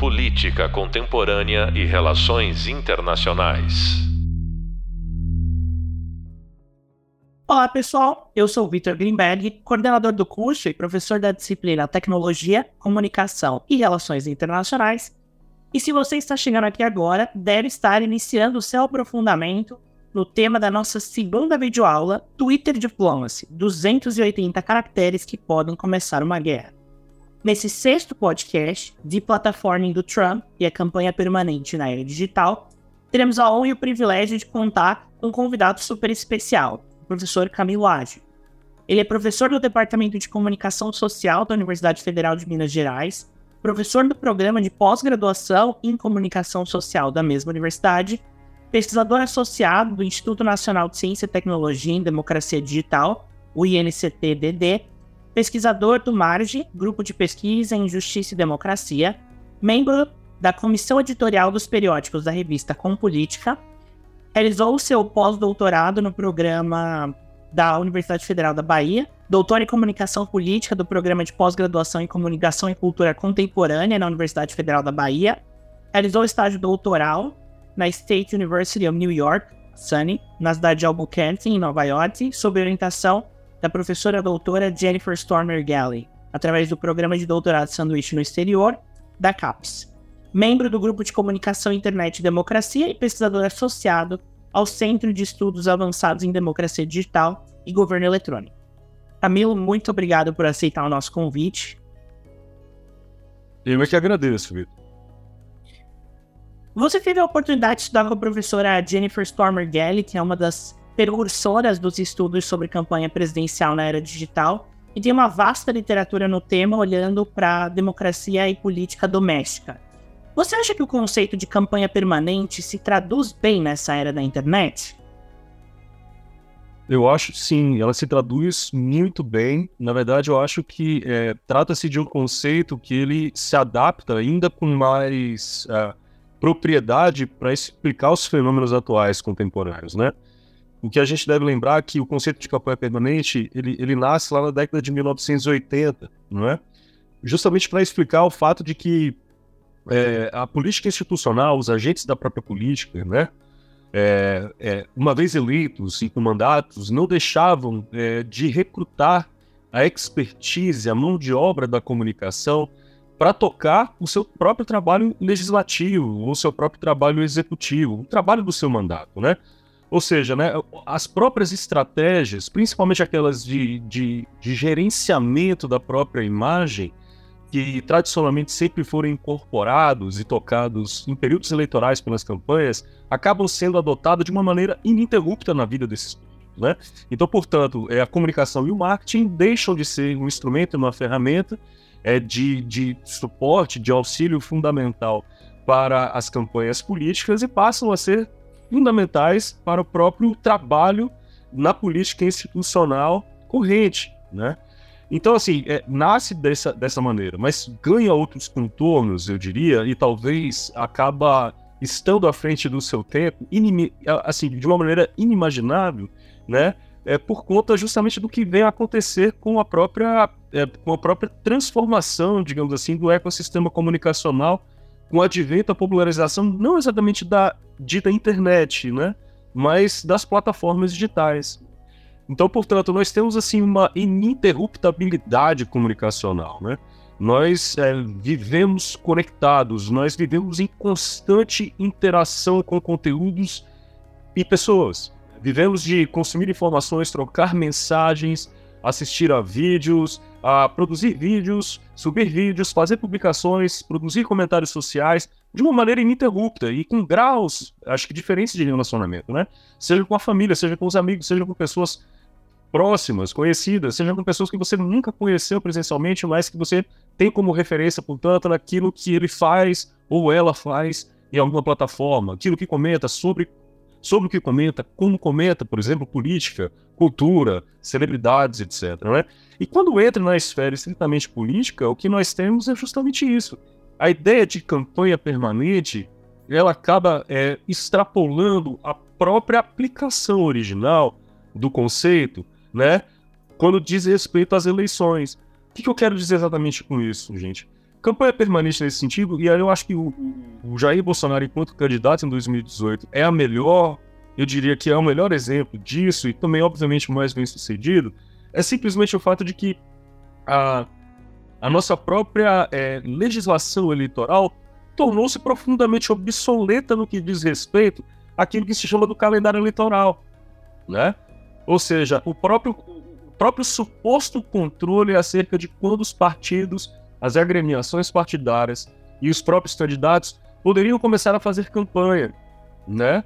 Política Contemporânea e Relações Internacionais. Olá, pessoal. Eu sou Vitor Greenberg, coordenador do curso e professor da disciplina Tecnologia, Comunicação e Relações Internacionais. E se você está chegando aqui agora, deve estar iniciando o seu aprofundamento no tema da nossa segunda videoaula, Twitter Diplomacy, 280 caracteres que podem começar uma guerra. Nesse sexto podcast de plataforma do Trump e a campanha permanente na era digital, teremos a honra e o privilégio de contar com um convidado super especial, professor Camilo Age. Ele é professor do Departamento de Comunicação Social da Universidade Federal de Minas Gerais, professor do programa de pós-graduação em Comunicação Social da mesma universidade, pesquisador associado do Instituto Nacional de Ciência e Tecnologia em Democracia Digital, o INCT-DD, pesquisador do MARGE, Grupo de Pesquisa em Justiça e Democracia, membro da comissão editorial dos periódicos da revista Com Política realizou o seu pós-doutorado no programa da Universidade Federal da Bahia, doutor em comunicação política do programa de pós-graduação em comunicação e cultura contemporânea na Universidade Federal da Bahia, realizou estágio doutoral na State University of New York, SUNY, na cidade de Albuquerque, em Nova York, sob orientação da professora doutora Jennifer Stormer Galley, através do programa de doutorado sanduíche no exterior da CAPES membro do grupo de comunicação Internet e Democracia e pesquisador associado ao Centro de Estudos Avançados em Democracia Digital e Governo Eletrônico. Camilo, muito obrigado por aceitar o nosso convite. Eu é que agradeço, Vitor. Você teve a oportunidade de estudar com a professora Jennifer Stormer Gelli, que é uma das precursoras dos estudos sobre campanha presidencial na era digital, e tem uma vasta literatura no tema olhando para democracia e política doméstica. Você acha que o conceito de campanha permanente se traduz bem nessa era da internet? Eu acho sim, ela se traduz muito bem. Na verdade, eu acho que é, trata-se de um conceito que ele se adapta ainda com mais uh, propriedade para explicar os fenômenos atuais contemporâneos, né? O que a gente deve lembrar é que o conceito de campanha permanente ele, ele nasce lá na década de 1980, não é? Justamente para explicar o fato de que é, a política institucional, os agentes da própria política, né? É, é, uma vez eleitos e com mandatos, não deixavam é, de recrutar a expertise, a mão de obra da comunicação para tocar o seu próprio trabalho legislativo, o seu próprio trabalho executivo, o trabalho do seu mandato, né? Ou seja, né, as próprias estratégias, principalmente aquelas de, de, de gerenciamento da própria imagem, que tradicionalmente sempre foram incorporados e tocados em períodos eleitorais pelas campanhas, acabam sendo adotados de uma maneira ininterrupta na vida desses. Né? Então, portanto, é, a comunicação e o marketing deixam de ser um instrumento, uma ferramenta é, de, de suporte, de auxílio fundamental para as campanhas políticas e passam a ser fundamentais para o próprio trabalho na política institucional corrente. Né? Então, assim, é, nasce dessa, dessa maneira, mas ganha outros contornos, eu diria, e talvez acaba estando à frente do seu tempo, assim, de uma maneira inimaginável, né? É por conta justamente do que vem a acontecer com a própria, é, com a própria transformação, digamos assim, do ecossistema comunicacional, com o advento, a popularização, não exatamente da dita internet, né? Mas das plataformas digitais. Então, portanto, nós temos assim uma ininterruptabilidade comunicacional, né? Nós é, vivemos conectados, nós vivemos em constante interação com conteúdos e pessoas. Vivemos de consumir informações, trocar mensagens, assistir a vídeos, a produzir vídeos, subir vídeos, fazer publicações, produzir comentários sociais de uma maneira ininterrupta e com graus, acho que diferentes de relacionamento, né? Seja com a família, seja com os amigos, seja com pessoas próximas, conhecidas, seja com pessoas que você nunca conheceu presencialmente, mas que você tem como referência, portanto, naquilo que ele faz ou ela faz em alguma plataforma, aquilo que comenta sobre, sobre o que comenta, como comenta, por exemplo, política, cultura, celebridades, etc. Né? E quando entra na esfera estritamente política, o que nós temos é justamente isso. A ideia de campanha permanente ela acaba é, extrapolando a própria aplicação original do conceito né? Quando diz respeito às eleições. O que, que eu quero dizer exatamente com isso, gente? campanha permanente nesse sentido, e aí eu acho que o, o Jair Bolsonaro, enquanto candidato em 2018, é a melhor, eu diria que é o melhor exemplo disso, e também, obviamente, mais bem sucedido, é simplesmente o fato de que a, a nossa própria é, legislação eleitoral tornou-se profundamente obsoleta no que diz respeito àquilo que se chama do calendário eleitoral, né? Ou seja, o próprio, o próprio suposto controle acerca de quando os partidos, as agremiações partidárias e os próprios candidatos poderiam começar a fazer campanha, né?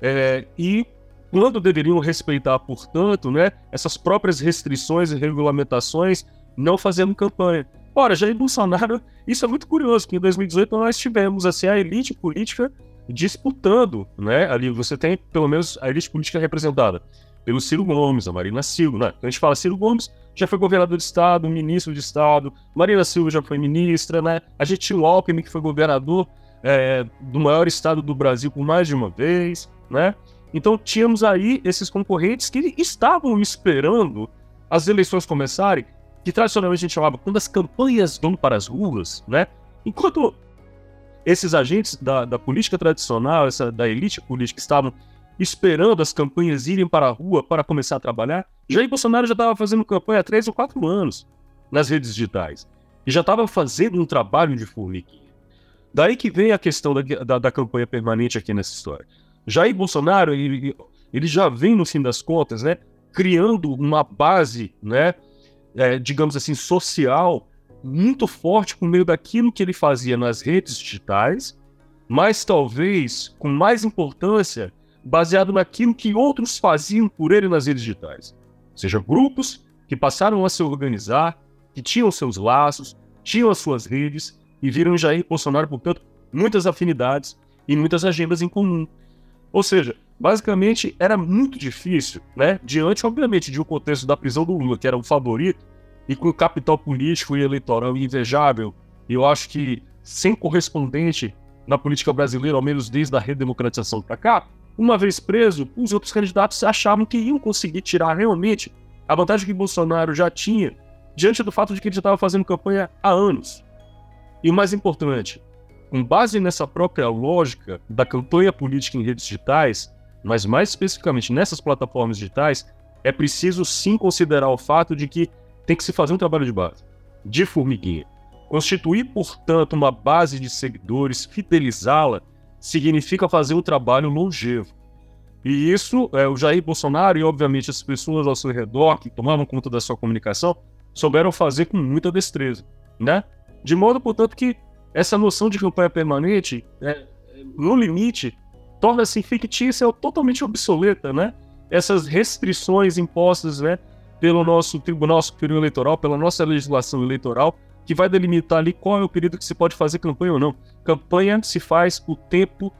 É, e quando deveriam respeitar, portanto, né, essas próprias restrições e regulamentações, não fazendo campanha. Ora, Jair Bolsonaro, isso é muito curioso, que em 2018 nós tivemos assim, a elite política disputando, né? Ali você tem pelo menos a elite política representada pelo Ciro Gomes, a Marina Silva, né? Quando a gente fala Ciro Gomes, já foi governador de estado, ministro de estado, Marina Silva já foi ministra, né? A gente tinha o Alckmin, que foi governador é, do maior estado do Brasil por mais de uma vez, né? Então tínhamos aí esses concorrentes que estavam esperando as eleições começarem, que tradicionalmente a gente chamava quando as campanhas vão para as ruas, né? Enquanto esses agentes da, da política tradicional, essa, da elite política, estavam esperando as campanhas irem para a rua para começar a trabalhar, Jair Bolsonaro já estava fazendo campanha há três ou quatro anos nas redes digitais. E já estava fazendo um trabalho de formiguinha. Daí que vem a questão da, da, da campanha permanente aqui nessa história. Jair Bolsonaro, ele, ele já vem, no fim das contas, né, criando uma base, né, é, digamos assim, social muito forte por meio daquilo que ele fazia nas redes digitais, mas talvez com mais importância baseado naquilo que outros faziam por ele nas redes digitais. Ou seja, grupos que passaram a se organizar, que tinham seus laços, tinham as suas redes e viram Jair Bolsonaro, portanto, muitas afinidades e muitas agendas em comum. Ou seja, basicamente era muito difícil, né? Diante, obviamente, de um contexto da prisão do Lula, que era o favorito, e com o capital político e eleitoral invejável, eu acho que sem correspondente na política brasileira, ao menos desde a redemocratização para cá, uma vez preso, os outros candidatos achavam que iam conseguir tirar realmente a vantagem que Bolsonaro já tinha diante do fato de que ele já estava fazendo campanha há anos. E o mais importante, com base nessa própria lógica da campanha política em redes digitais, mas mais especificamente nessas plataformas digitais, é preciso sim considerar o fato de que tem que se fazer um trabalho de base, de formiguinha. Constituir, portanto, uma base de seguidores, fidelizá-la, significa fazer um trabalho longevo. E isso, é, o Jair Bolsonaro e, obviamente, as pessoas ao seu redor que tomavam conta da sua comunicação souberam fazer com muita destreza, né? De modo, portanto, que essa noção de campanha permanente, né, no limite, torna-se fictícia ou totalmente obsoleta, né? Essas restrições impostas, né, pelo nosso Tribunal Superior Eleitoral, pela nossa legislação eleitoral, que vai delimitar ali qual é o período que se pode fazer campanha ou não. Campanha se faz o tempo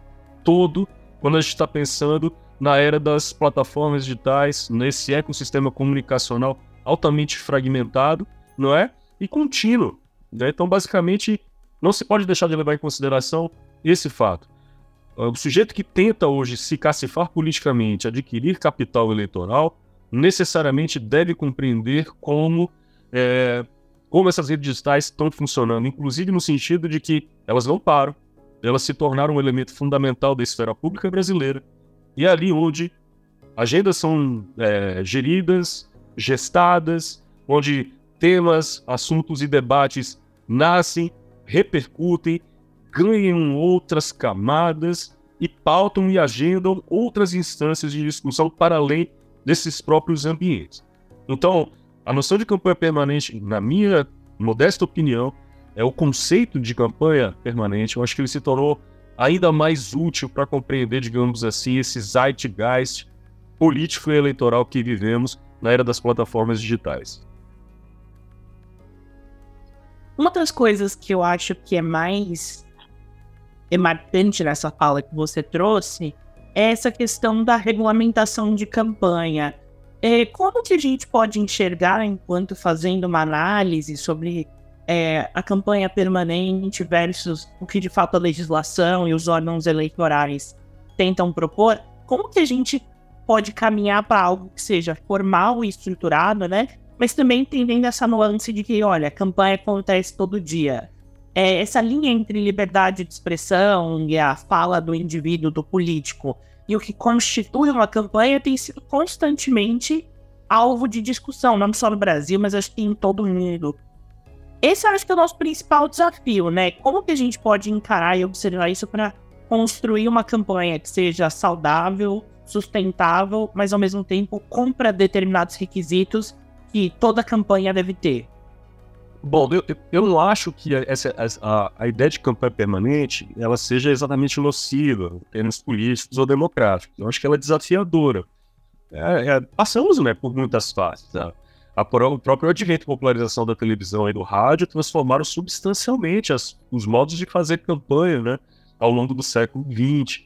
todo quando a gente está pensando na era das plataformas digitais, nesse ecossistema comunicacional altamente fragmentado, não é? E contínuo. Né? Então, basicamente, não se pode deixar de levar em consideração esse fato. O sujeito que tenta hoje se cacifar politicamente, adquirir capital eleitoral, necessariamente deve compreender como, é, como essas redes digitais estão funcionando, inclusive no sentido de que elas não param, elas se tornaram um elemento fundamental da esfera pública brasileira, e é ali onde agendas são é, geridas, gestadas, onde temas, assuntos e debates nascem repercutem, ganham outras camadas e pautam e agendam outras instâncias de discussão para além desses próprios ambientes. Então, a noção de campanha permanente, na minha modesta opinião, é o conceito de campanha permanente. Eu acho que ele se tornou ainda mais útil para compreender, digamos assim, esse zeitgeist político e eleitoral que vivemos na era das plataformas digitais. Uma das coisas que eu acho que é mais é marcante nessa fala que você trouxe é essa questão da regulamentação de campanha. É, como que a gente pode enxergar, enquanto fazendo uma análise sobre é, a campanha permanente versus o que de fato a legislação e os órgãos eleitorais tentam propor, como que a gente pode caminhar para algo que seja formal e estruturado, né? Mas também entendendo essa nuance de que, olha, a campanha acontece todo dia. é, essa linha entre liberdade de expressão e a fala do indivíduo, do político, e o que constitui uma campanha tem sido constantemente alvo de discussão, não só no Brasil, mas acho que em todo o mundo. Esse acho que é o nosso principal desafio, né? Como que a gente pode encarar e observar isso para construir uma campanha que seja saudável, sustentável, mas ao mesmo tempo cumpra determinados requisitos que toda campanha deve ter? Bom, eu, eu não acho que essa, a, a ideia de campanha permanente ela seja exatamente nociva em termos políticos ou democráticos. Eu acho que ela é desafiadora. É, é, passamos né, por muitas fases. Né? A, o próprio advento e popularização da televisão e do rádio transformaram substancialmente as, os modos de fazer campanha né, ao longo do século XX.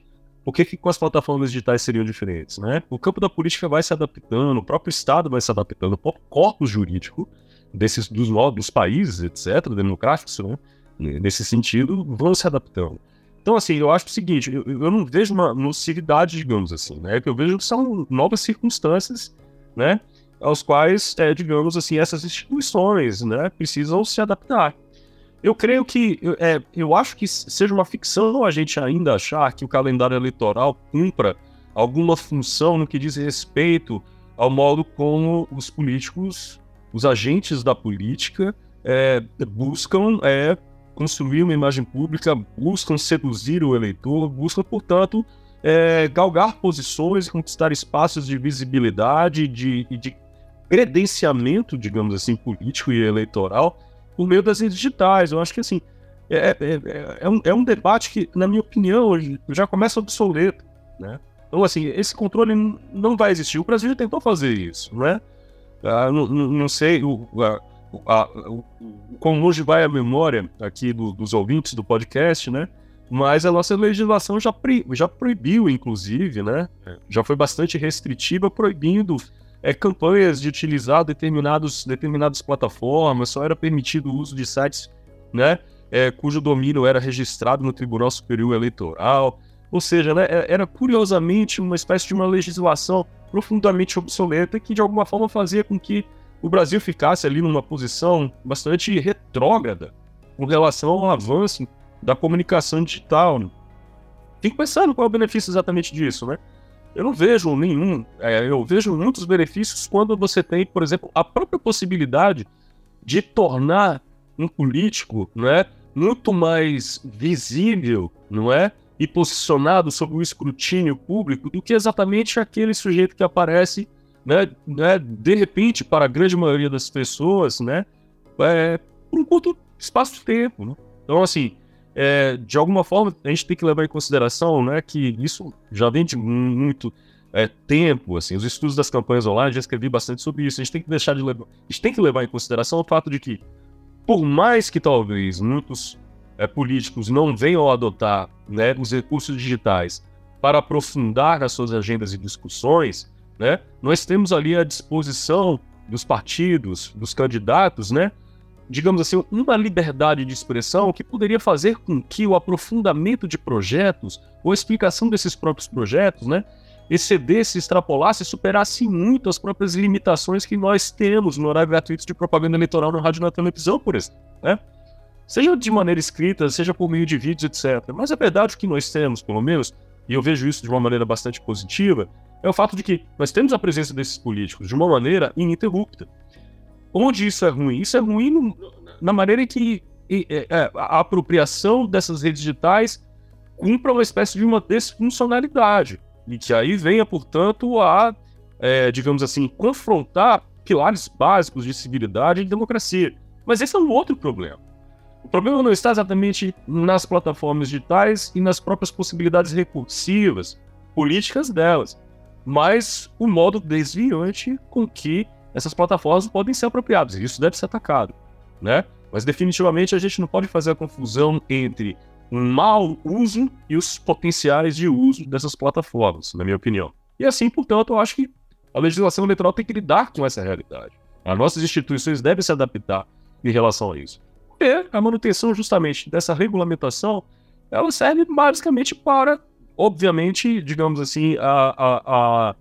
Por que, que com as plataformas digitais seriam diferentes? Né? O campo da política vai se adaptando, o próprio Estado vai se adaptando, o próprio corpus jurídico desses dos, dos países, etc., democráticos, né? nesse sentido, vão se adaptando. Então, assim, eu acho o seguinte, eu, eu não vejo uma nocividade, digamos assim, né? O que eu vejo são novas circunstâncias, né? Aos quais, é, digamos assim, essas instituições, né? Precisam se adaptar. Eu creio que, é, eu acho que seja uma ficção a gente ainda achar que o calendário eleitoral cumpra alguma função no que diz respeito ao modo como os políticos os agentes da política é, buscam é, construir uma imagem pública, buscam seduzir o eleitor, buscam, portanto, é, galgar posições e conquistar espaços de visibilidade de, de credenciamento, digamos assim, político e eleitoral por meio das redes digitais. Eu acho que, assim, é, é, é, é um, é um debate que, na minha opinião, já começa obsoleto, né? Então, assim, esse controle não vai existir. O Brasil já tentou fazer isso, não é? Ah, não, não, sei o, a, a, o, quão longe vai a memória aqui do, dos ouvintes do podcast, né? Mas a nossa legislação já, já proibiu, inclusive, né? Já foi bastante restritiva, proibindo é, campanhas de utilizar determinados, determinadas plataformas, só era permitido o uso de sites, né? É, cujo domínio era registrado no Tribunal Superior Eleitoral. Ou seja, né, é, era curiosamente uma espécie de uma legislação profundamente obsoleta que de alguma forma fazia com que o Brasil ficasse ali numa posição bastante retrógrada com relação ao avanço da comunicação digital. Né? Fico pensando qual é o benefício exatamente disso, né? Eu não vejo nenhum, é, eu vejo muitos benefícios quando você tem, por exemplo, a própria possibilidade de tornar um político, não é, muito mais visível, não é, e posicionado sob o escrutínio público do que exatamente aquele sujeito que aparece, né, né de repente, para a grande maioria das pessoas, né, é, por um curto espaço de tempo. Né? Então, assim, é, de alguma forma, a gente tem que levar em consideração né, que isso já vem de muito é, tempo, assim, os estudos das campanhas online, já escrevi bastante sobre isso, a gente tem que deixar de levar, a gente tem que levar em consideração o fato de que, por mais que talvez muitos é, políticos não venham a adotar né, os recursos digitais para aprofundar as suas agendas e discussões, né, nós temos ali à disposição dos partidos, dos candidatos, né, digamos assim, uma liberdade de expressão que poderia fazer com que o aprofundamento de projetos ou a explicação desses próprios projetos, né, excedesse, extrapolasse, superasse muito as próprias limitações que nós temos no horário gratuito de propaganda eleitoral no rádio e na televisão, por exemplo. Né? seja de maneira escrita, seja por meio de vídeos, etc. Mas a verdade que nós temos, pelo menos, e eu vejo isso de uma maneira bastante positiva, é o fato de que nós temos a presença desses políticos de uma maneira ininterrupta. Onde isso é ruim? Isso é ruim no, na maneira em que é, é, a apropriação dessas redes digitais cumpra uma espécie de uma desfuncionalidade. E que aí venha, portanto, a, é, digamos assim, confrontar pilares básicos de civilidade e democracia. Mas esse é um outro problema. O problema não está exatamente nas plataformas digitais e nas próprias possibilidades recursivas, políticas delas, mas o modo desviante com que essas plataformas podem ser apropriadas. E isso deve ser atacado, né? Mas definitivamente a gente não pode fazer a confusão entre um mau uso e os potenciais de uso dessas plataformas, na minha opinião. E assim, portanto, eu acho que a legislação eleitoral tem que lidar com essa realidade. As nossas instituições devem se adaptar em relação a isso. E a manutenção justamente dessa regulamentação, ela serve basicamente para, obviamente, digamos assim, a, a, a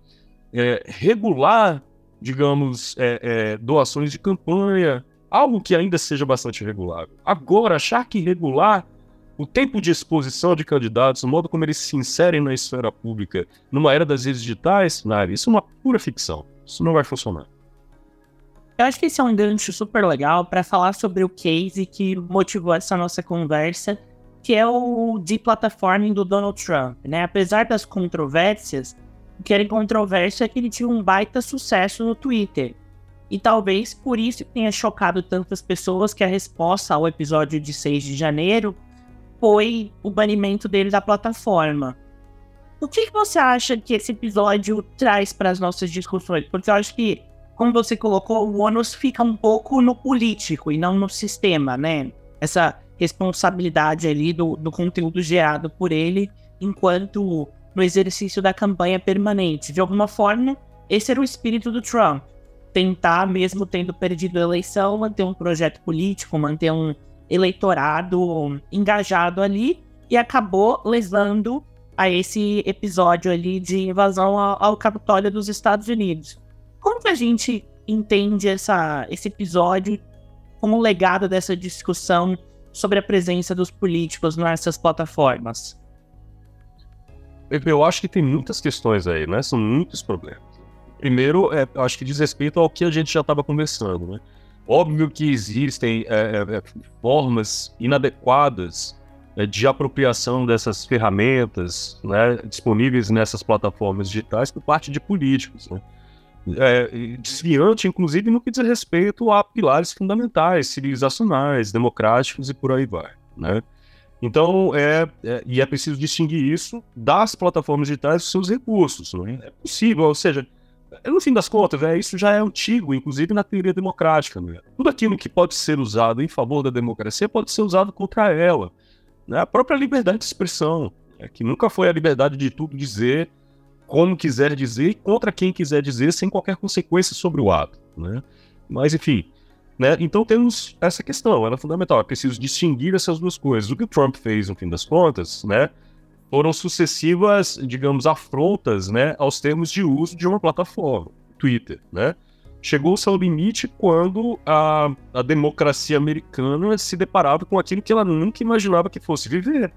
é, regular, digamos, é, é, doações de campanha, algo que ainda seja bastante regulável. Agora, achar que regular o tempo de exposição de candidatos, o modo como eles se inserem na esfera pública, numa era das redes digitais, Nari, isso é uma pura ficção. Isso não vai funcionar. Eu acho que esse é um gancho super legal para falar sobre o case que motivou essa nossa conversa, que é o deplatforming do Donald Trump, né? Apesar das controvérsias, que era controvérsia é que ele tinha um baita sucesso no Twitter. E talvez por isso tenha chocado tantas pessoas que a resposta ao episódio de 6 de janeiro foi o banimento dele da plataforma. O que, que você acha que esse episódio traz para as nossas discussões? Porque eu acho que, como você colocou, o ônus fica um pouco no político e não no sistema, né? Essa responsabilidade ali do, do conteúdo gerado por ele enquanto no exercício da campanha permanente. De alguma forma, esse era o espírito do Trump tentar, mesmo tendo perdido a eleição, manter um projeto político, manter um eleitorado engajado ali, e acabou levando a esse episódio ali de invasão ao, ao Capitólio dos Estados Unidos. Como que a gente entende essa, esse episódio como legado dessa discussão sobre a presença dos políticos nessas plataformas? Eu acho que tem muitas questões aí, né? São muitos problemas. Primeiro, é, acho que diz respeito ao que a gente já estava conversando, né? Óbvio que existem é, é, é formas inadequadas é, de apropriação dessas ferramentas né, disponíveis nessas plataformas digitais por parte de políticos. Né? É, desviante, inclusive, no que diz respeito a pilares fundamentais, civilizacionais, democráticos e por aí vai. Né? Então, é, é, e é preciso distinguir isso das plataformas digitais dos seus recursos. É? é possível, ou seja, no fim das contas, é, isso já é antigo, inclusive na teoria democrática. Né? Tudo aquilo que pode ser usado em favor da democracia pode ser usado contra ela. Né? A própria liberdade de expressão, né? que nunca foi a liberdade de tudo dizer como quiser dizer e contra quem quiser dizer, sem qualquer consequência sobre o ato. Né? Mas, enfim. Né? Então temos essa questão, ela é fundamental. É preciso distinguir essas duas coisas. O que o Trump fez, no fim das contas, né? foram sucessivas, digamos, afrontas, né, aos termos de uso de uma plataforma, Twitter, né? Chegou-se ao limite quando a, a democracia americana se deparava com aquilo que ela nunca imaginava que fosse viver,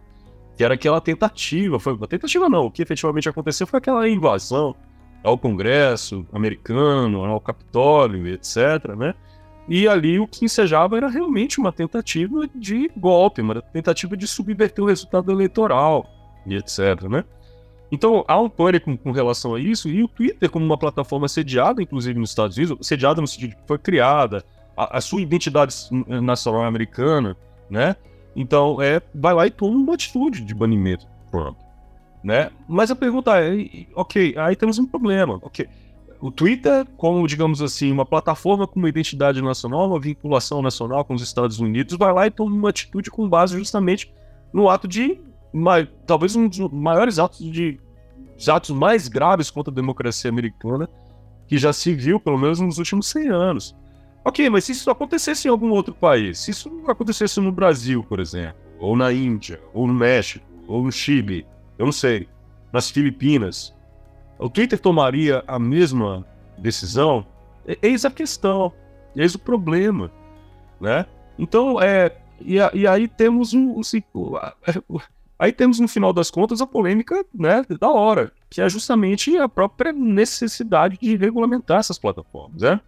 que era aquela tentativa, foi uma tentativa não, o que efetivamente aconteceu foi aquela invasão ao Congresso americano, ao Capitólio, etc, né? E ali o que ensejava era realmente uma tentativa de golpe, uma tentativa de subverter o resultado eleitoral e etc, né? Então, há um pânico com relação a isso, e o Twitter, como uma plataforma sediada, inclusive nos Estados Unidos, sediada no sentido que foi criada, a, a, sua identidade nacional americana, né? Então, é, vai lá e toma uma atitude de banimento Trump, né? Mas a pergunta é, ok, aí temos um problema, ok. O Twitter, como, digamos assim, uma plataforma com uma identidade nacional, uma vinculação nacional com os Estados Unidos, vai lá e toma uma atitude com base justamente no ato de talvez um dos maiores atos de os atos mais graves contra a democracia americana que já se viu, pelo menos nos últimos 100 anos. Ok, mas se isso acontecesse em algum outro país, se isso acontecesse no Brasil, por exemplo, ou na Índia, ou no México, ou no Chile, eu não sei, nas Filipinas, o Twitter tomaria a mesma decisão? Eis a questão, eis o problema, né? Então, é, e, e aí temos um, um Aí temos, no final das contas, a polêmica né, da hora, que é justamente a própria necessidade de regulamentar essas plataformas. Né?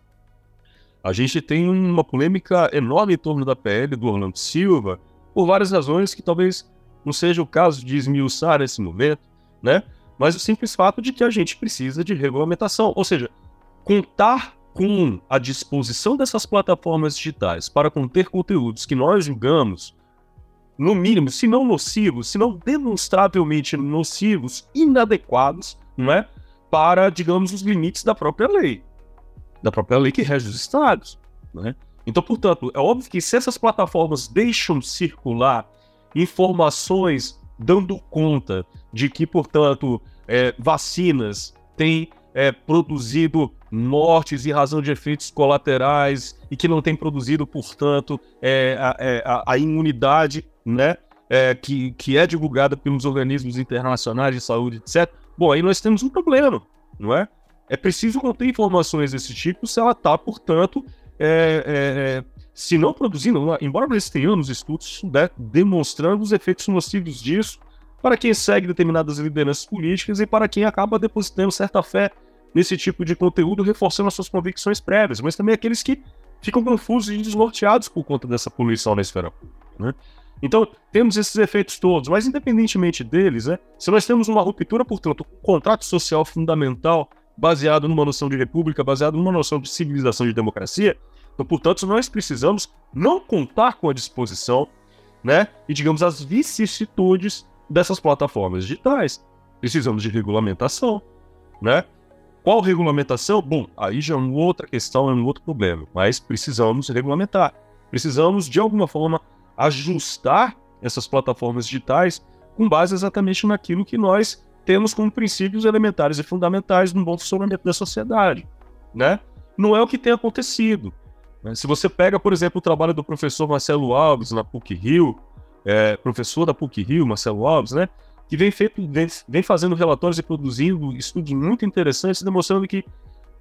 A gente tem uma polêmica enorme em torno da PL do Orlando Silva, por várias razões que talvez não seja o caso de esmiuçar nesse momento, né? Mas o simples fato de que a gente precisa de regulamentação, ou seja, contar com a disposição dessas plataformas digitais para conter conteúdos que nós julgamos no mínimo, se não nocivos, se não demonstravelmente nocivos, inadequados, não é? Para, digamos, os limites da própria lei, da própria lei que rege os estados, né? Então, portanto, é óbvio que se essas plataformas deixam circular informações dando conta de que, portanto, é, vacinas têm é, produzido mortes em razão de efeitos colaterais e que não tem produzido, portanto, é, a, é, a, a, imunidade né, é, que, que é divulgada pelos organismos internacionais de saúde, etc. Bom, aí nós temos um problema, não é? É preciso conter informações desse tipo se ela está, portanto, é, é, é, se não produzindo, embora nós tenhamos estudos né, demonstrando os efeitos nocivos disso para quem segue determinadas lideranças políticas e para quem acaba depositando certa fé nesse tipo de conteúdo, reforçando as suas convicções prévias, mas também aqueles que ficam confusos e desnorteados por conta dessa poluição na esfera pública. Né? Então, temos esses efeitos todos, mas independentemente deles, né, se nós temos uma ruptura, portanto, um contrato social fundamental baseado numa noção de república, baseado numa noção de civilização de democracia, então, portanto, nós precisamos não contar com a disposição né, e, digamos, as vicissitudes dessas plataformas digitais. Precisamos de regulamentação, né? Qual regulamentação? Bom, aí já é uma outra questão, é um outro problema, mas precisamos regulamentar. Precisamos, de alguma forma, ajustar essas plataformas digitais com base exatamente naquilo que nós temos como princípios elementares e fundamentais no bom funcionamento da sociedade, né? Não é o que tem acontecido. Né? Se você pega, por exemplo, o trabalho do professor Marcelo Alves na PUC-Rio, é, professor da PUC-Rio, Marcelo Alves, né? Que vem, feito, vem, vem fazendo relatórios e produzindo estudos muito interessantes, demonstrando que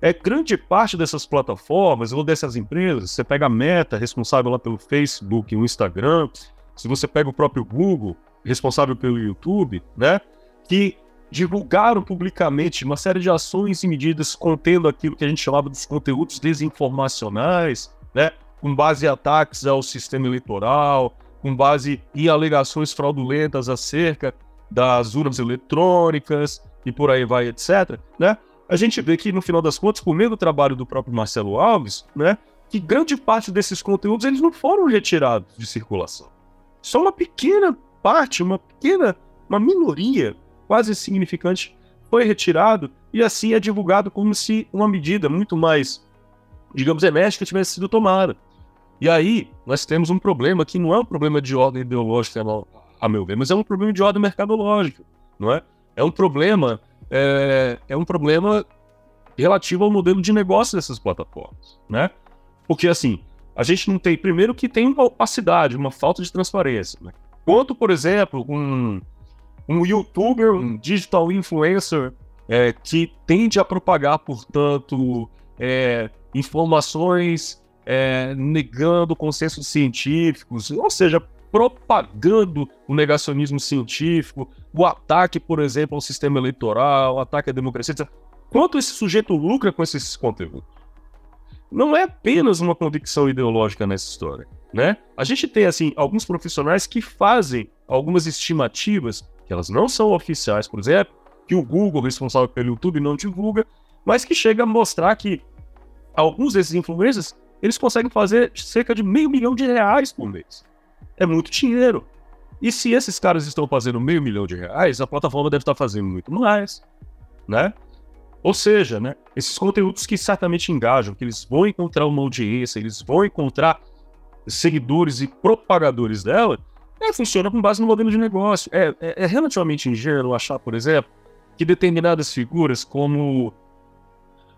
é grande parte dessas plataformas ou dessas empresas, você pega a Meta, responsável lá pelo Facebook o Instagram, se você pega o próprio Google, responsável pelo YouTube, né? Que divulgaram publicamente uma série de ações e medidas contendo aquilo que a gente chamava dos conteúdos desinformacionais, né? Com base em ataques ao sistema eleitoral, com base em alegações fraudulentas acerca das urnas eletrônicas e por aí vai, etc., né? a gente vê que, no final das contas, por meio do trabalho do próprio Marcelo Alves, né, que grande parte desses conteúdos eles não foram retirados de circulação. Só uma pequena parte, uma pequena, uma minoria quase significante foi retirado e assim é divulgado como se uma medida muito mais, digamos, enérgica tivesse sido tomada. E aí nós temos um problema que não é um problema de ordem ideológica, a meu ver, mas é um problema de ordem mercadológica, não é? É um problema é, é um problema relativo ao modelo de negócio dessas plataformas, né? Porque, assim, a gente não tem, primeiro, que tem uma opacidade, uma falta de transparência. Né? Quanto, por exemplo, um, um youtuber, um digital influencer, é, que tende a propagar, portanto, é, informações é, negando consensos científicos, ou seja, propagando o negacionismo científico, o ataque, por exemplo, ao sistema eleitoral, o ataque à democracia, etc. Quanto esse sujeito lucra com esses conteúdos? Não é apenas uma convicção ideológica nessa história, né? A gente tem, assim, alguns profissionais que fazem algumas estimativas, que elas não são oficiais, por exemplo, que o Google, responsável pelo YouTube, não divulga, mas que chega a mostrar que alguns desses influencers, eles conseguem fazer cerca de meio milhão de reais por mês é muito dinheiro. E se esses caras estão fazendo meio milhão de reais, a plataforma deve estar fazendo muito mais, né? Ou seja, né, esses conteúdos que certamente engajam, que eles vão encontrar uma audiência, eles vão encontrar seguidores e propagadores dela, é, funciona com base no modelo de negócio. É, é, é relativamente ingênuo achar, por exemplo, que determinadas figuras, como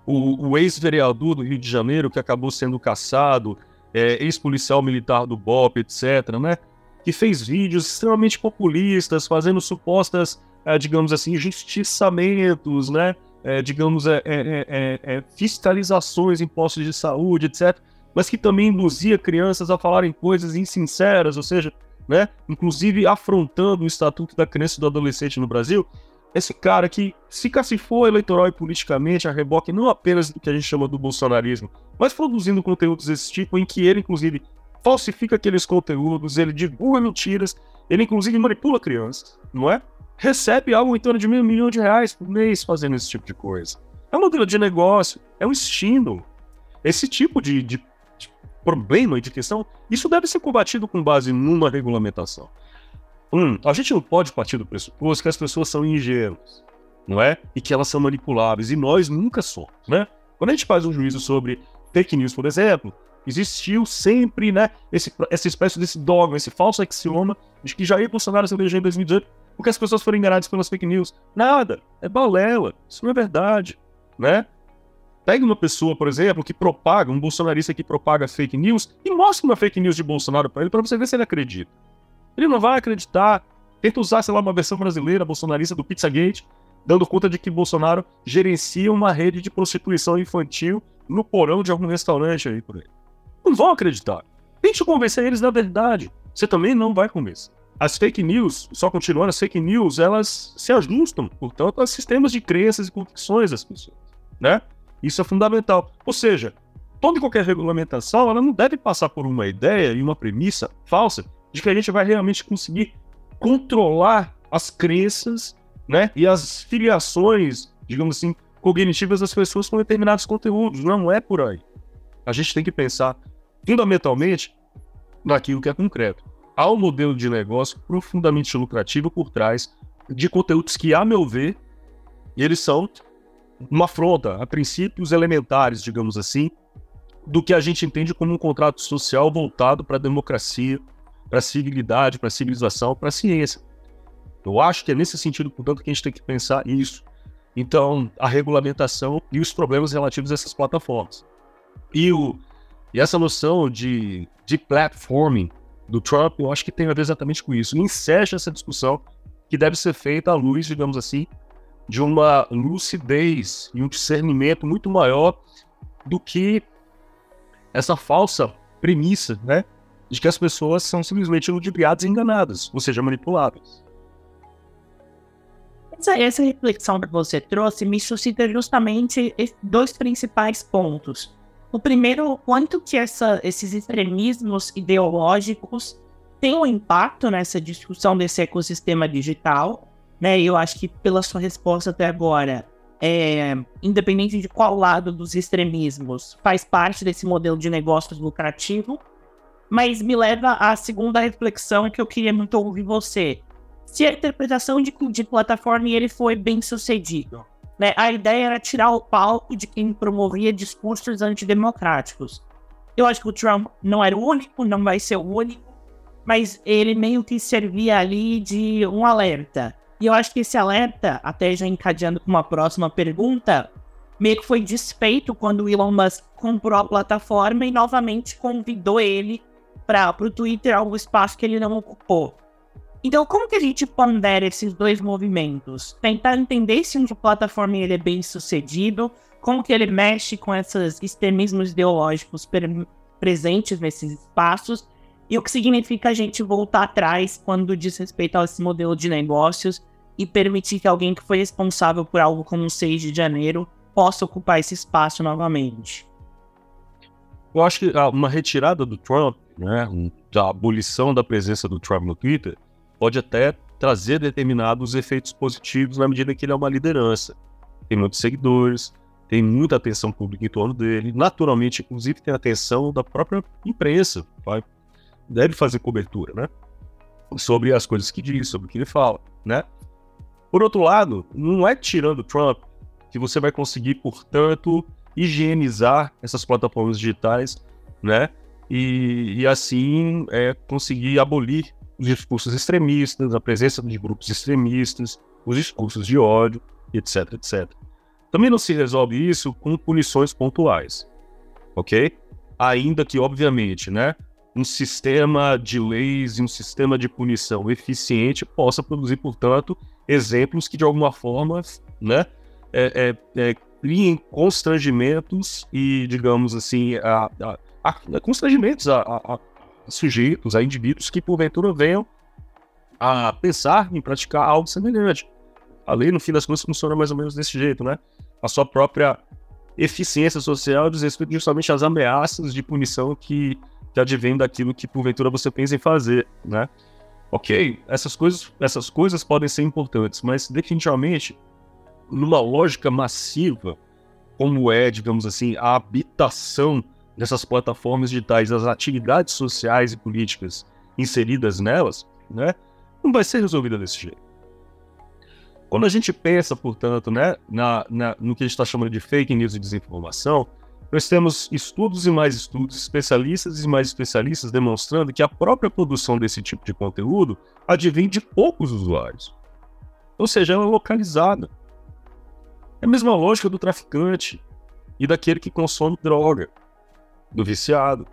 o, o ex-vereador do Rio de Janeiro, que acabou sendo caçado, é, ex-policial militar do BOP, etc., né? Que fez vídeos extremamente populistas, fazendo supostas, é, digamos assim, justiçamentos, né? É, digamos, é, é, é, fiscalizações em postos de saúde, etc., mas que também induzia crianças a falarem coisas insinceras, ou seja, né, inclusive afrontando o Estatuto da Criança e do Adolescente no Brasil, esse cara que se cacifou eleitoral e politicamente a reboque não apenas do que a gente chama do bolsonarismo, mas produzindo conteúdos desse tipo em que ele, inclusive, falsifica aqueles conteúdos, ele divulga mentiras, ele, inclusive, manipula crianças, não é? Recebe algo em torno de meio milhão de reais por mês fazendo esse tipo de coisa. É um modelo de negócio, é um estímulo. Esse tipo de, de, de problema e de questão, isso deve ser combatido com base numa regulamentação. Um, a gente não pode partir do pressuposto que as pessoas são ingênuas, não é? E que elas são manipuláveis, e nós nunca somos, né? Quando a gente faz um juízo sobre fake news, por exemplo, existiu sempre, né, esse, essa espécie desse dogma, esse falso axioma de que Jair Bolsonaro se elegeu em 2018 porque as pessoas foram enganadas pelas fake news. Nada, é balela, isso não é verdade, né? Pegue uma pessoa, por exemplo, que propaga, um bolsonarista que propaga fake news e mostre uma fake news de Bolsonaro para ele para você ver se ele acredita. Ele não vai acreditar. Tenta usar, sei lá, uma versão brasileira bolsonarista do Pizzagate, dando conta de que Bolsonaro gerencia uma rede de prostituição infantil no porão de algum restaurante aí por aí. Não vão acreditar. Tente convencer eles da verdade. Você também não vai convencer. As fake news, só continuando, as fake news, elas se ajustam, portanto, aos sistemas de crenças e convicções das pessoas, né? Isso é fundamental. Ou seja, toda e qualquer regulamentação, ela não deve passar por uma ideia e uma premissa falsa de que a gente vai realmente conseguir controlar as crenças, né, e as filiações, digamos assim, cognitivas das pessoas com determinados conteúdos. Não é por aí. A gente tem que pensar fundamentalmente naquilo que é concreto. Há um modelo de negócio profundamente lucrativo por trás de conteúdos que, a meu ver, eles são uma afronta a princípios elementares, digamos assim, do que a gente entende como um contrato social voltado para a democracia, para a civilidade, para a civilização, para a ciência. Eu acho que é nesse sentido, portanto, que a gente tem que pensar isso. Então, a regulamentação e os problemas relativos a essas plataformas. E, o, e essa noção de, de platforming do Trump, eu acho que tem a ver exatamente com isso. Enseja essa discussão que deve ser feita à luz, digamos assim, de uma lucidez e um discernimento muito maior do que essa falsa premissa, né? De que as pessoas são simplesmente ludibriadas e enganadas, ou seja, manipuladas. Essa, essa reflexão que você trouxe me suscita justamente dois principais pontos. O primeiro, quanto que essa, esses extremismos ideológicos têm um impacto nessa discussão desse ecossistema digital, né? Eu acho que pela sua resposta até agora, é, independente de qual lado dos extremismos, faz parte desse modelo de negócios lucrativo. Mas me leva à segunda reflexão que eu queria muito ouvir você se a interpretação de, de plataforma ele foi bem sucedido. Né? A ideia era tirar o palco de quem promovia discursos antidemocráticos. Eu acho que o Trump não era o único, não vai ser o único, mas ele meio que servia ali de um alerta. E eu acho que esse alerta, até já encadeando com uma próxima pergunta, meio que foi desfeito quando o Elon Musk comprou a plataforma e novamente convidou ele para o Twitter, algum espaço que ele não ocupou. Então, como que a gente pondera esses dois movimentos? Tentar entender se um plataforma ele é bem sucedido, como que ele mexe com esses extremismos ideológicos presentes nesses espaços, e o que significa a gente voltar atrás quando diz respeito a esse modelo de negócios e permitir que alguém que foi responsável por algo como o 6 de janeiro possa ocupar esse espaço novamente. Eu acho que uma retirada do Trump, né, da abolição da presença do Trump no Twitter, pode até trazer determinados efeitos positivos na medida que ele é uma liderança. Tem muitos seguidores, tem muita atenção pública em torno dele. Naturalmente, inclusive, tem atenção da própria imprensa. Vai, deve fazer cobertura, né? Sobre as coisas que diz, sobre o que ele fala, né? Por outro lado, não é tirando Trump que você vai conseguir, portanto, higienizar essas plataformas digitais, né? E, e assim é, conseguir abolir os discursos extremistas, a presença de grupos extremistas, os discursos de ódio, etc, etc. Também não se resolve isso com punições pontuais, ok? Ainda que, obviamente, né, um sistema de leis e um sistema de punição eficiente possa produzir, portanto, exemplos que, de alguma forma, né, é, é, é, criem constrangimentos e, digamos assim, a, a, a constrangimentos a, a, sujeitos, a indivíduos que porventura venham a pensar em praticar algo semelhante. A lei, no fim das contas, funciona mais ou menos desse jeito, né? A sua própria eficiência social diz respeito justamente às ameaças de punição que, que advêm daquilo que porventura você pensa em fazer, né? Ok, essas coisas, essas coisas podem ser importantes, mas definitivamente, numa lógica massiva, como é, digamos assim, a habitação dessas plataformas digitais, as atividades sociais e políticas inseridas nelas, né, não vai ser resolvida desse jeito. Quando a gente pensa, portanto, né, na, na, no que a gente está chamando de fake news e desinformação, nós temos estudos e mais estudos, especialistas e mais especialistas demonstrando que a própria produção desse tipo de conteúdo advém de poucos usuários. Ou seja, ela é localizada. É a mesma lógica do traficante e daquele que consome droga do viciado.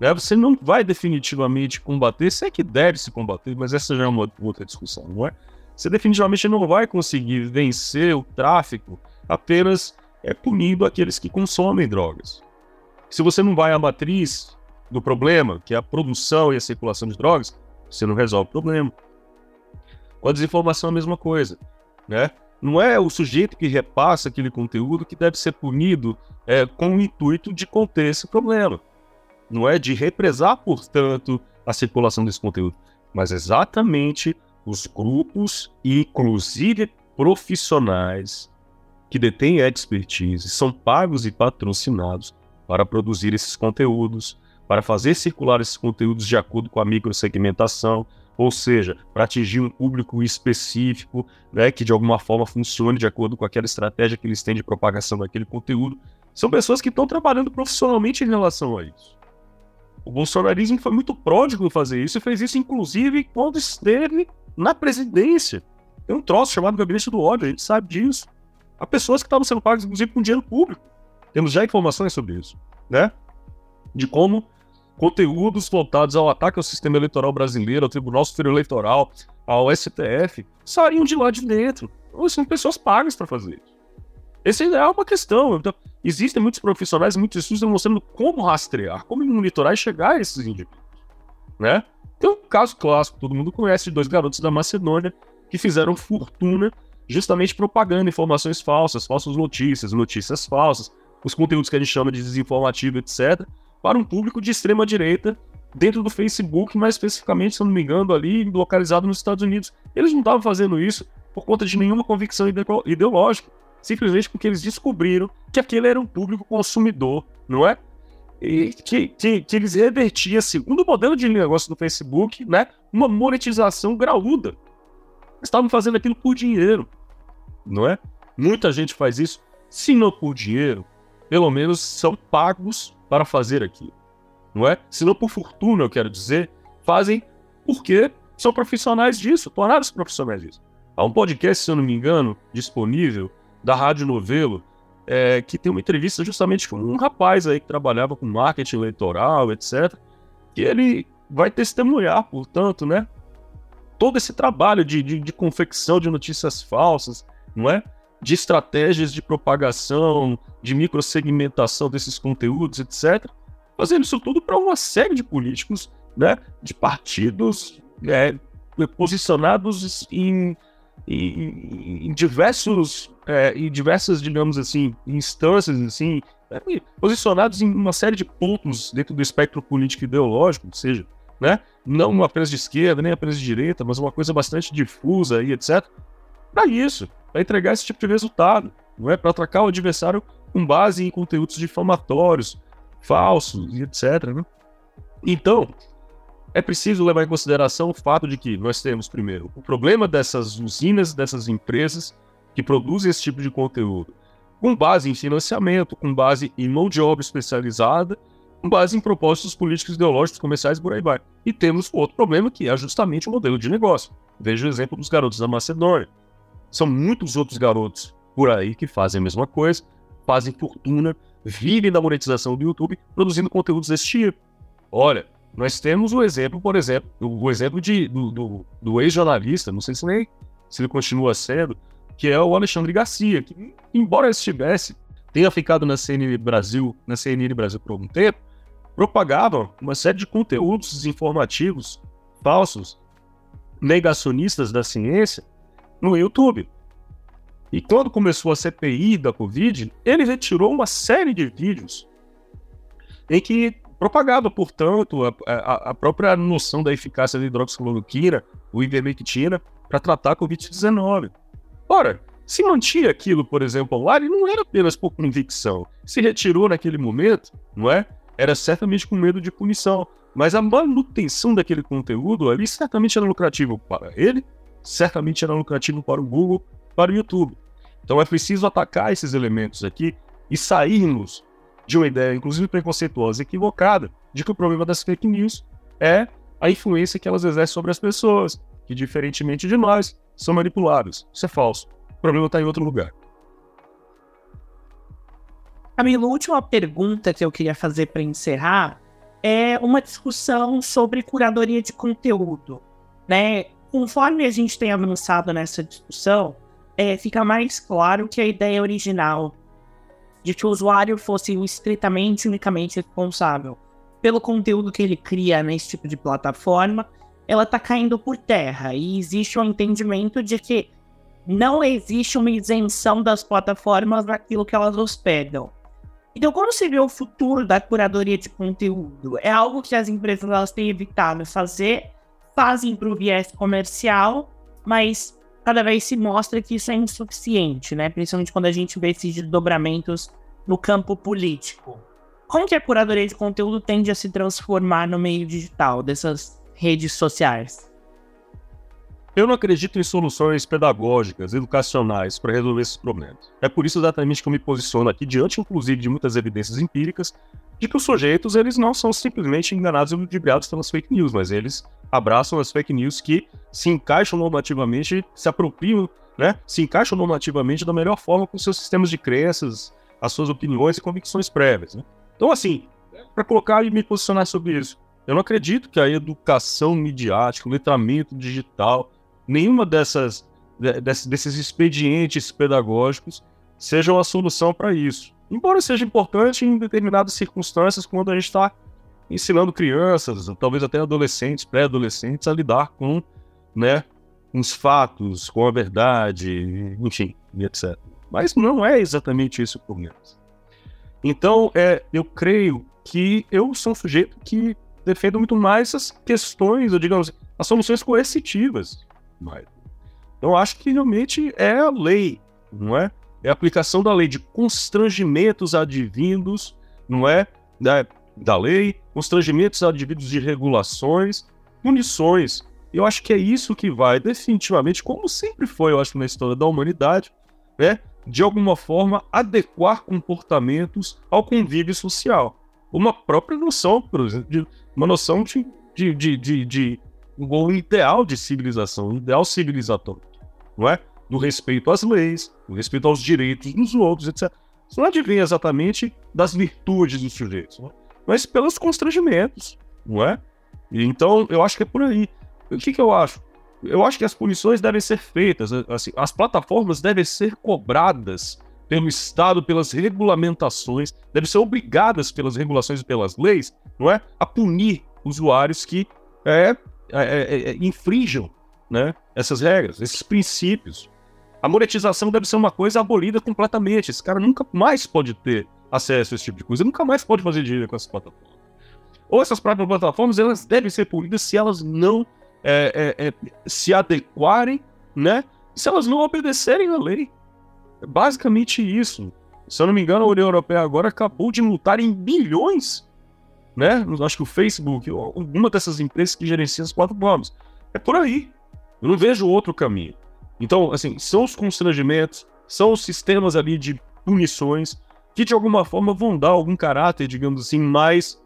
Né? Você não vai definitivamente combater, se é que deve se combater, mas essa já é uma outra discussão, não é? Você definitivamente não vai conseguir vencer o tráfico apenas é, punindo aqueles que consomem drogas. Se você não vai à matriz do problema, que é a produção e a circulação de drogas, você não resolve o problema. Com a desinformação é a mesma coisa, né? Não é o sujeito que repassa aquele conteúdo que deve ser punido é, com o intuito de conter esse problema. Não é de represar, portanto, a circulação desse conteúdo, mas exatamente os grupos, inclusive profissionais, que detêm expertise, são pagos e patrocinados para produzir esses conteúdos, para fazer circular esses conteúdos de acordo com a microsegmentação, ou seja, para atingir um público específico, né, que de alguma forma funcione de acordo com aquela estratégia que eles têm de propagação daquele conteúdo. São pessoas que estão trabalhando profissionalmente em relação a isso. O bolsonarismo foi muito pródigo em fazer isso e fez isso, inclusive, quando esteve na presidência. Tem um troço chamado Gabinete do Ódio, a gente sabe disso. Há pessoas que estavam sendo pagas, inclusive, com dinheiro público. Temos já informações sobre isso, né? De como conteúdos voltados ao ataque ao sistema eleitoral brasileiro, ao Tribunal Superior Eleitoral, ao STF, saíam de lá de dentro. Ou são pessoas pagas para fazer isso. Essa é uma questão. Então, existem muitos profissionais, muitos estudos demonstrando como rastrear, como monitorar e chegar a esses indivíduos. Né? Tem um caso clássico, todo mundo conhece, de dois garotos da Macedônia que fizeram fortuna justamente propagando informações falsas, falsas notícias, notícias falsas, os conteúdos que a gente chama de desinformativo, etc para um público de extrema direita dentro do Facebook, mais especificamente, se eu não me engano, ali localizado nos Estados Unidos. Eles não estavam fazendo isso por conta de nenhuma convicção ideológica, simplesmente porque eles descobriram que aquele era um público consumidor, não é? E que, que, que eles revertiam, segundo o modelo de negócio do Facebook, né, uma monetização graúda. Estavam fazendo aquilo por dinheiro, não é? Muita gente faz isso, se não por dinheiro, pelo menos são pagos para fazer aquilo. Não é? Se não por fortuna, eu quero dizer, fazem porque são profissionais disso, tornaram-se profissionais disso. Há um podcast, se eu não me engano, disponível, da Rádio Novelo, é, que tem uma entrevista justamente com um rapaz aí que trabalhava com marketing eleitoral, etc. Que ele vai testemunhar, portanto, né? Todo esse trabalho de, de, de confecção de notícias falsas, não é? De estratégias de propagação, de microsegmentação desses conteúdos, etc., fazendo isso tudo para uma série de políticos, né, de partidos é, posicionados em, em, em diversos, é, em diversas, digamos assim, instâncias, assim, é, posicionados em uma série de pontos dentro do espectro político ideológico, ou seja, né, não apenas de esquerda, nem apenas de direita, mas uma coisa bastante difusa e etc. Para isso, para entregar esse tipo de resultado, não é? Para atacar o adversário com base em conteúdos difamatórios, falsos e etc. Né? Então, é preciso levar em consideração o fato de que nós temos, primeiro, o problema dessas usinas, dessas empresas que produzem esse tipo de conteúdo, com base em financiamento, com base em mão de obra especializada, com base em propósitos políticos, ideológicos, comerciais, por aí vai. E temos outro problema que é justamente o modelo de negócio. Veja o exemplo dos garotos da Macedônia. São muitos outros garotos por aí que fazem a mesma coisa, fazem fortuna, vivem da monetização do YouTube produzindo conteúdos desse tipo. Olha, nós temos o exemplo, por exemplo, o exemplo de, do, do, do ex-jornalista, não sei se, nem, se ele continua sendo, que é o Alexandre Garcia, que, embora estivesse, tenha ficado na CNN Brasil, na CNN Brasil por algum tempo, propagava uma série de conteúdos informativos falsos, negacionistas da ciência, no YouTube. E quando começou a CPI da Covid, ele retirou uma série de vídeos em que propagava, portanto, a, a, a própria noção da eficácia da hidroxicloroquina, o ivermectina, para tratar a Covid-19. Ora, se mantinha aquilo, por exemplo, lá, ele não era apenas por convicção. Se retirou naquele momento, não é? Era certamente com medo de punição. Mas a manutenção daquele conteúdo ali certamente era lucrativo para ele certamente era lucrativo para o Google, para o YouTube. Então é preciso atacar esses elementos aqui e sairmos de uma ideia, inclusive preconceituosa, equivocada, de que o problema das fake news é a influência que elas exercem sobre as pessoas, que diferentemente de nós, são manipuladas. Isso é falso. O problema está em outro lugar. Camilo, a última pergunta que eu queria fazer para encerrar é uma discussão sobre curadoria de conteúdo. Né? Conforme a gente tem avançado nessa discussão, é, fica mais claro que a ideia original de que o usuário fosse estritamente, unicamente responsável pelo conteúdo que ele cria nesse tipo de plataforma, ela está caindo por terra. E existe um entendimento de que não existe uma isenção das plataformas daquilo que elas hospedam. Então, como se vê o futuro da curadoria de conteúdo? É algo que as empresas elas têm evitado fazer, fazem para o viés comercial, mas cada vez se mostra que isso é insuficiente, né? Principalmente quando a gente vê esses desdobramentos no campo político. Como que a curadoria de conteúdo tende a se transformar no meio digital dessas redes sociais? Eu não acredito em soluções pedagógicas, educacionais para resolver esses problemas. É por isso exatamente que eu me posiciono aqui diante, inclusive, de muitas evidências empíricas de que os sujeitos eles não são simplesmente enganados e ludibriados pelas fake news, mas eles abraçam as fake news que se encaixam normativamente, se apropriam, né, se encaixam normativamente da melhor forma com seus sistemas de crenças, as suas opiniões e convicções prévias. Né? Então, assim, para colocar e me posicionar sobre isso, eu não acredito que a educação midiática, o letramento digital, nenhuma dessas desses expedientes pedagógicos sejam a solução para isso. Embora seja importante em determinadas circunstâncias, quando a gente está ensinando crianças, talvez até adolescentes, pré-adolescentes, a lidar com, né, os fatos, com a verdade, enfim, etc. Mas não é exatamente isso o problema. Então, é, eu creio que eu sou um sujeito que defendo muito mais as questões, ou digamos, as soluções coercitivas. Então, eu acho que realmente é a lei, não é? É a aplicação da lei de constrangimentos advindos, não é? Da, da lei, constrangimentos advindos de regulações, punições. Eu acho que é isso que vai definitivamente, como sempre foi, eu acho, na história da humanidade, né? De alguma forma adequar comportamentos ao convívio social. Uma própria noção, por exemplo, de, uma noção de, de, de, de, um ideal de civilização, um ideal civilizatório, não é? Do respeito às leis, do respeito aos direitos dos outros, etc. Isso não advém exatamente das virtudes dos sujeitos, é? mas pelos constrangimentos, não é? Então, eu acho que é por aí. O que, que eu acho? Eu acho que as punições devem ser feitas, assim, as plataformas devem ser cobradas pelo Estado, pelas regulamentações, devem ser obrigadas pelas regulações e pelas leis, não é? A punir usuários que é, é, é, é, infringam né, essas regras, esses princípios. A monetização deve ser uma coisa abolida completamente. Esse cara nunca mais pode ter acesso a esse tipo de coisa, nunca mais pode fazer dinheiro com essas plataformas. Ou essas próprias plataformas, elas devem ser punidas se elas não é, é, é, se adequarem, né? Se elas não obedecerem à lei. É basicamente isso. Se eu não me engano, a União Europeia agora acabou de multar em bilhões né? Acho que o Facebook, uma dessas empresas que gerencia as plataformas. É por aí. Eu não vejo outro caminho. Então, assim, são os constrangimentos, são os sistemas ali de punições que de alguma forma vão dar algum caráter, digamos assim, mais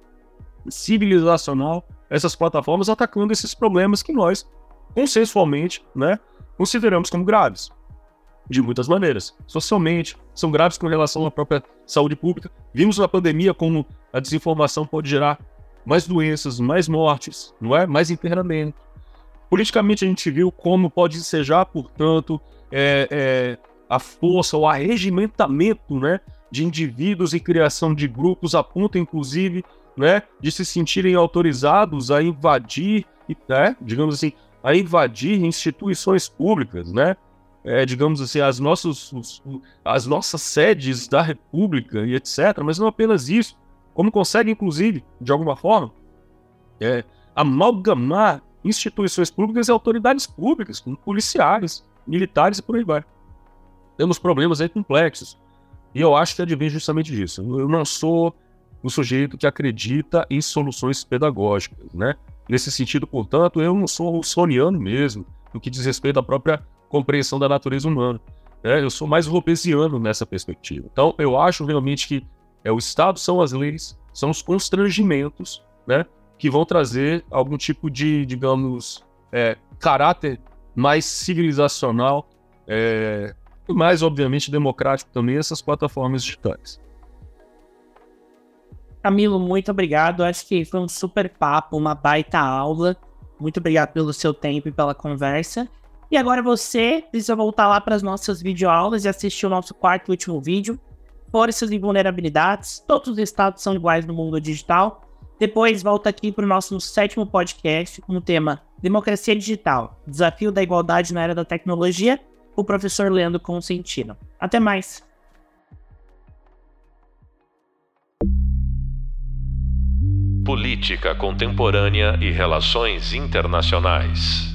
civilizacional essas plataformas atacando esses problemas que nós, consensualmente, né, consideramos como graves de muitas maneiras. Socialmente, são graves com relação à própria saúde pública. Vimos na pandemia como a desinformação pode gerar mais doenças, mais mortes, não é? Mais internamento. Politicamente, a gente viu como pode ensejar, portanto, é, é, a força, o arregimentamento né, de indivíduos e criação de grupos, a ponto, inclusive, né, de se sentirem autorizados a invadir, né, digamos assim, a invadir instituições públicas, né? É, digamos assim, as, nossos, os, as nossas sedes da República e etc. Mas não apenas isso, como consegue, inclusive, de alguma forma, é, amalgamar instituições públicas e autoridades públicas, como policiais, militares e por aí vai. Temos problemas aí complexos. E eu acho que advém justamente disso. Eu não sou o sujeito que acredita em soluções pedagógicas, né? Nesse sentido, portanto, eu não sou russoniano mesmo, no que diz respeito à própria compreensão da natureza humana. Né? Eu sou mais robesiano nessa perspectiva. Então, eu acho realmente que é o Estado são as leis, são os constrangimentos, né, que vão trazer algum tipo de, digamos, é, caráter mais civilizacional, é, e mais, obviamente, democrático também, essas plataformas digitais. Camilo, muito obrigado. Acho que foi um super papo, uma baita aula. Muito obrigado pelo seu tempo e pela conversa. E agora você precisa voltar lá para as nossas videoaulas e assistir o nosso quarto e último vídeo. Forças e vulnerabilidades. Todos os estados são iguais no mundo digital. Depois volta aqui para o nosso sétimo podcast com o tema Democracia Digital, Desafio da Igualdade na Era da Tecnologia, o professor Leandro Consentino. Até mais! Política Contemporânea e Relações Internacionais.